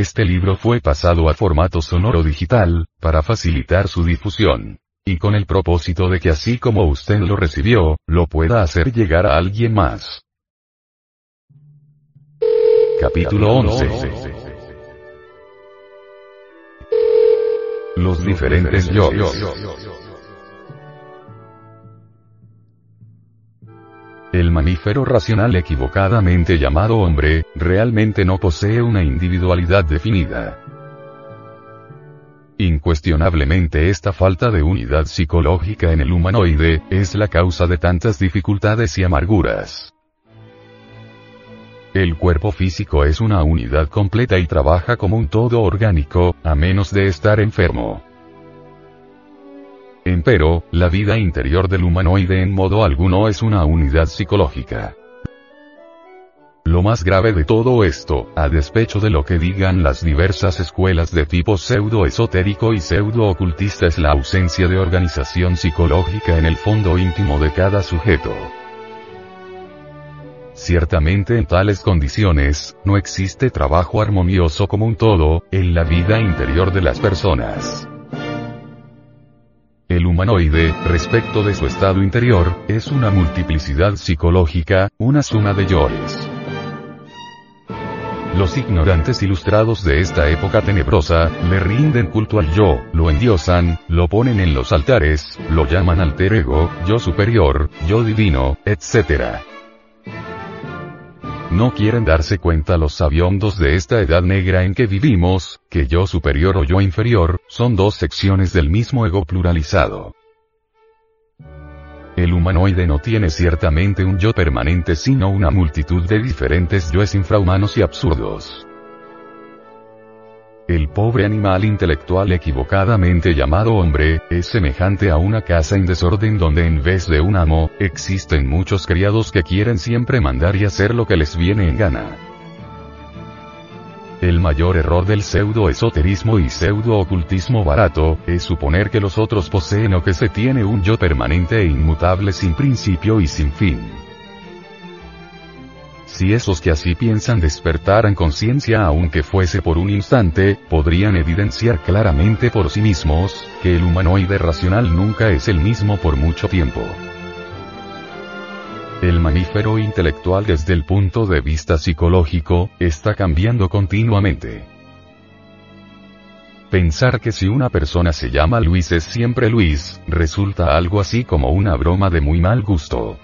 Este libro fue pasado a formato sonoro digital, para facilitar su difusión. Y con el propósito de que así como usted lo recibió, lo pueda hacer llegar a alguien más. Capítulo 11. Los diferentes yo. Mamífero racional equivocadamente llamado hombre, realmente no posee una individualidad definida. Incuestionablemente esta falta de unidad psicológica en el humanoide, es la causa de tantas dificultades y amarguras. El cuerpo físico es una unidad completa y trabaja como un todo orgánico, a menos de estar enfermo. Empero, la vida interior del humanoide en modo alguno es una unidad psicológica. Lo más grave de todo esto, a despecho de lo que digan las diversas escuelas de tipo pseudo-esotérico y pseudo-ocultista es la ausencia de organización psicológica en el fondo íntimo de cada sujeto. Ciertamente en tales condiciones, no existe trabajo armonioso como un todo, en la vida interior de las personas. El humanoide, respecto de su estado interior, es una multiplicidad psicológica, una suma de yoes. Los ignorantes ilustrados de esta época tenebrosa, le rinden culto al yo, lo endiosan, lo ponen en los altares, lo llaman alter ego, yo superior, yo divino, etc no quieren darse cuenta los sabiondos de esta edad negra en que vivimos, que yo superior o yo inferior, son dos secciones del mismo ego pluralizado. El humanoide no tiene ciertamente un yo permanente sino una multitud de diferentes yoes infrahumanos y absurdos. El pobre animal intelectual equivocadamente llamado hombre, es semejante a una casa en desorden donde en vez de un amo, existen muchos criados que quieren siempre mandar y hacer lo que les viene en gana. El mayor error del pseudo-esoterismo y pseudo-ocultismo barato, es suponer que los otros poseen o que se tiene un yo permanente e inmutable sin principio y sin fin. Si esos que así piensan despertaran conciencia aunque fuese por un instante, podrían evidenciar claramente por sí mismos, que el humanoide racional nunca es el mismo por mucho tiempo. El mamífero intelectual desde el punto de vista psicológico, está cambiando continuamente. Pensar que si una persona se llama Luis es siempre Luis, resulta algo así como una broma de muy mal gusto.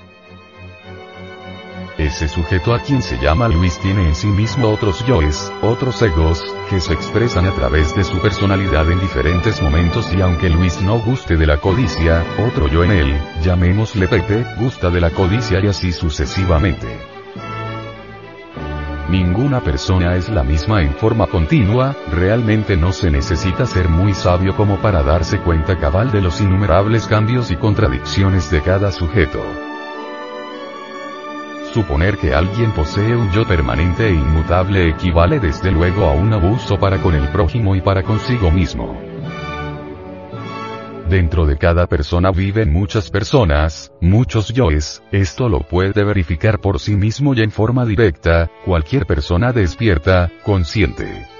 Ese sujeto a quien se llama Luis tiene en sí mismo otros yoes, otros egos, que se expresan a través de su personalidad en diferentes momentos y aunque Luis no guste de la codicia, otro yo en él, llamémosle Pepe, gusta de la codicia y así sucesivamente. Ninguna persona es la misma en forma continua, realmente no se necesita ser muy sabio como para darse cuenta cabal de los innumerables cambios y contradicciones de cada sujeto. Suponer que alguien posee un yo permanente e inmutable equivale desde luego a un abuso para con el prójimo y para consigo mismo. Dentro de cada persona viven muchas personas, muchos yoes, esto lo puede verificar por sí mismo y en forma directa, cualquier persona despierta, consciente.